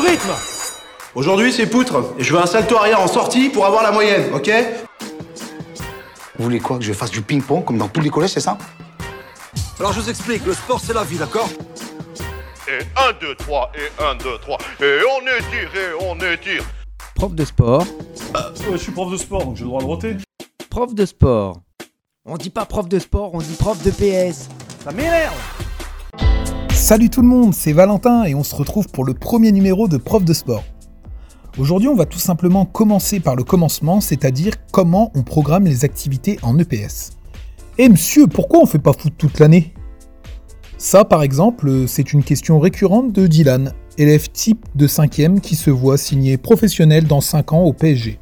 rythme Aujourd'hui, c'est poutre, et je veux un salto arrière en sortie pour avoir la moyenne, ok Vous voulez quoi? Que je fasse du ping-pong comme dans tous les collèges, c'est ça? Alors je vous explique, le sport c'est la vie, d'accord? Et 1, 2, 3, et 1, 2, 3, et on étire, et on étire. Prof de sport. Ouais, je suis prof de sport, donc j'ai le droit de roter. Prof de sport. On dit pas prof de sport, on dit prof de PS. Ça m'énerve Salut tout le monde, c'est Valentin et on se retrouve pour le premier numéro de Prof de sport. Aujourd'hui, on va tout simplement commencer par le commencement, c'est-à-dire comment on programme les activités en EPS. Eh monsieur, pourquoi on fait pas foot toute l'année? Ça, par exemple, c'est une question récurrente de Dylan, élève type de 5ème qui se voit signé professionnel dans 5 ans au PSG.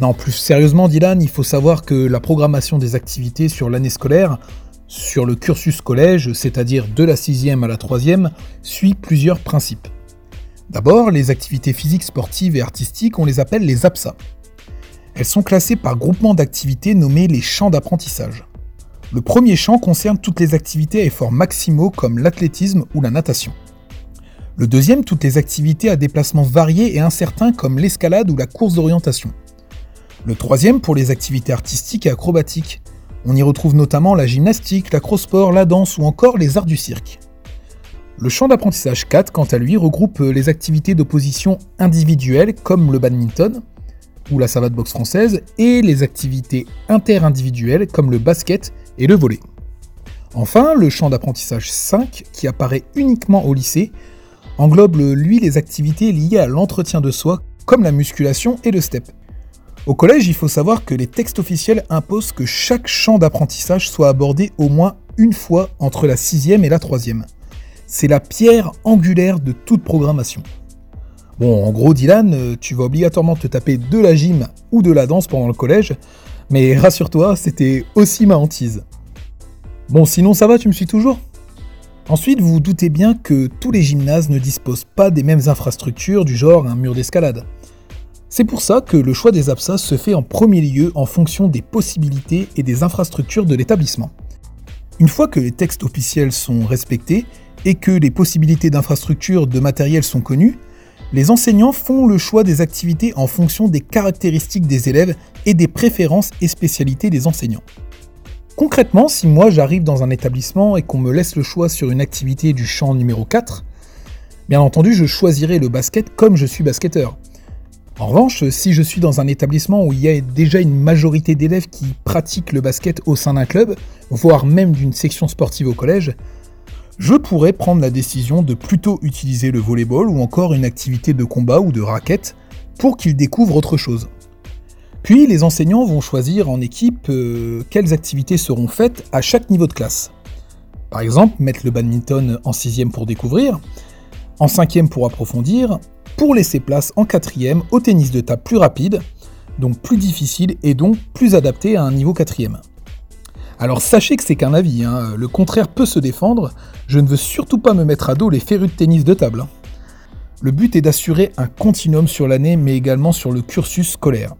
Non, plus sérieusement, Dylan, il faut savoir que la programmation des activités sur l'année scolaire, sur le cursus collège, c'est-à-dire de la 6e à la 3e, suit plusieurs principes. D'abord, les activités physiques, sportives et artistiques, on les appelle les APSA. Elles sont classées par groupement d'activités nommés les champs d'apprentissage. Le premier champ concerne toutes les activités à efforts maximaux comme l'athlétisme ou la natation. Le deuxième, toutes les activités à déplacements variés et incertains comme l'escalade ou la course d'orientation. Le troisième pour les activités artistiques et acrobatiques. On y retrouve notamment la gymnastique, l'acrosport, la danse ou encore les arts du cirque. Le champ d'apprentissage 4, quant à lui, regroupe les activités d'opposition individuelles comme le badminton ou la savate boxe française et les activités interindividuelles comme le basket et le volley. Enfin, le champ d'apprentissage 5, qui apparaît uniquement au lycée, englobe lui les activités liées à l'entretien de soi comme la musculation et le step. Au collège, il faut savoir que les textes officiels imposent que chaque champ d'apprentissage soit abordé au moins une fois entre la 6e et la 3e. C'est la pierre angulaire de toute programmation. Bon, en gros, Dylan, euh, tu vas obligatoirement te taper de la gym ou de la danse pendant le collège, mais rassure-toi, c'était aussi ma hantise. Bon, sinon ça va, tu me suis toujours? Ensuite, vous vous doutez bien que tous les gymnases ne disposent pas des mêmes infrastructures du genre un mur d'escalade. C'est pour ça que le choix des APSA se fait en premier lieu en fonction des possibilités et des infrastructures de l'établissement. Une fois que les textes officiels sont respectés et que les possibilités d'infrastructures de matériel sont connues, les enseignants font le choix des activités en fonction des caractéristiques des élèves et des préférences et spécialités des enseignants. Concrètement, si moi j'arrive dans un établissement et qu'on me laisse le choix sur une activité du champ numéro 4, bien entendu je choisirai le basket comme je suis basketteur. En revanche, si je suis dans un établissement où il y a déjà une majorité d'élèves qui pratiquent le basket au sein d'un club, voire même d'une section sportive au collège, je pourrais prendre la décision de plutôt utiliser le volleyball ou encore une activité de combat ou de raquette pour qu'ils découvrent autre chose. Puis les enseignants vont choisir en équipe euh, quelles activités seront faites à chaque niveau de classe. Par exemple, mettre le badminton en 6 pour découvrir, en 5 pour approfondir, pour laisser place en 4 au tennis de table plus rapide, donc plus difficile et donc plus adapté à un niveau 4 alors sachez que c'est qu'un avis, hein. le contraire peut se défendre, je ne veux surtout pas me mettre à dos les férus de tennis de table. hein. Le but est d'assurer un continuum sur l'année mais également sur le cursus scolaire.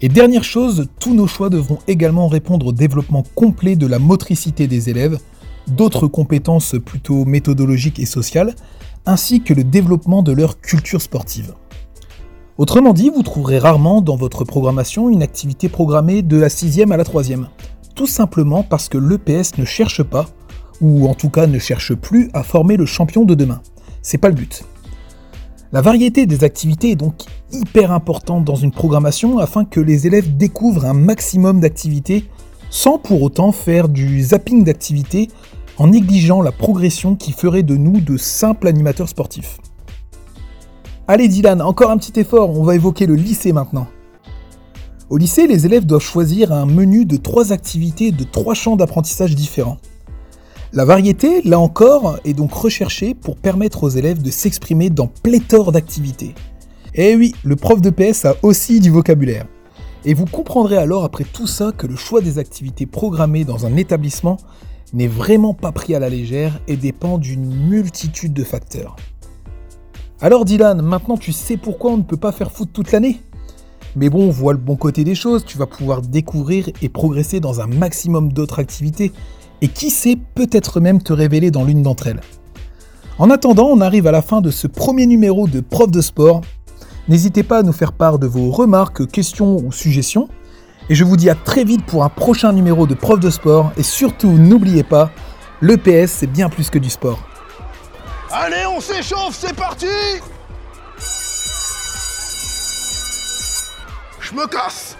Et dernière chose, tous nos choix devront également répondre au développement complet de la motricité des élèves, d'autres compétences plutôt méthodologiques et sociales, ainsi que le développement de leur culture sportive. Autrement dit, vous trouverez rarement dans votre programmation une activité programmée de la 6e à la 3e tout simplement parce que l'EPS ne cherche pas, ou en tout cas ne cherche plus, à former le champion de demain. C'est pas le but. La variété des activités est donc hyper importante dans une programmation afin que les élèves découvrent un maximum d'activités sans pour autant faire du zapping d'activités en négligeant la progression qui ferait de nous de simples animateurs sportifs. Allez Dylan, encore un petit effort, on va évoquer le lycée maintenant. Au lycée, les élèves doivent choisir un menu de trois activités de trois champs d'apprentissage différents. La variété, là encore, est donc recherchée pour permettre aux élèves de s'exprimer dans pléthore d'activités. Et oui, le prof de PS a aussi du vocabulaire. Et vous comprendrez alors après tout ça que le choix des activités programmées dans un établissement n'est vraiment pas pris à la légère et dépend d'une multitude de facteurs. Alors Dylan, maintenant tu sais pourquoi on ne peut pas faire foot toute l'année? Mais bon, vois le bon côté des choses, tu vas pouvoir découvrir et progresser dans un maximum d'autres activités, et qui sait, peut-être même te révéler dans l'une d'entre elles. En attendant, on arrive à la fin de ce premier numéro de Prof de sport. N'hésitez pas à nous faire part de vos remarques, questions ou suggestions. Et je vous dis à très vite pour un prochain numéro de Prof de sport. Et surtout, n'oubliez pas, l'EPS c'est bien plus que du sport. Allez, on s'échauffe, c'est parti Je me casse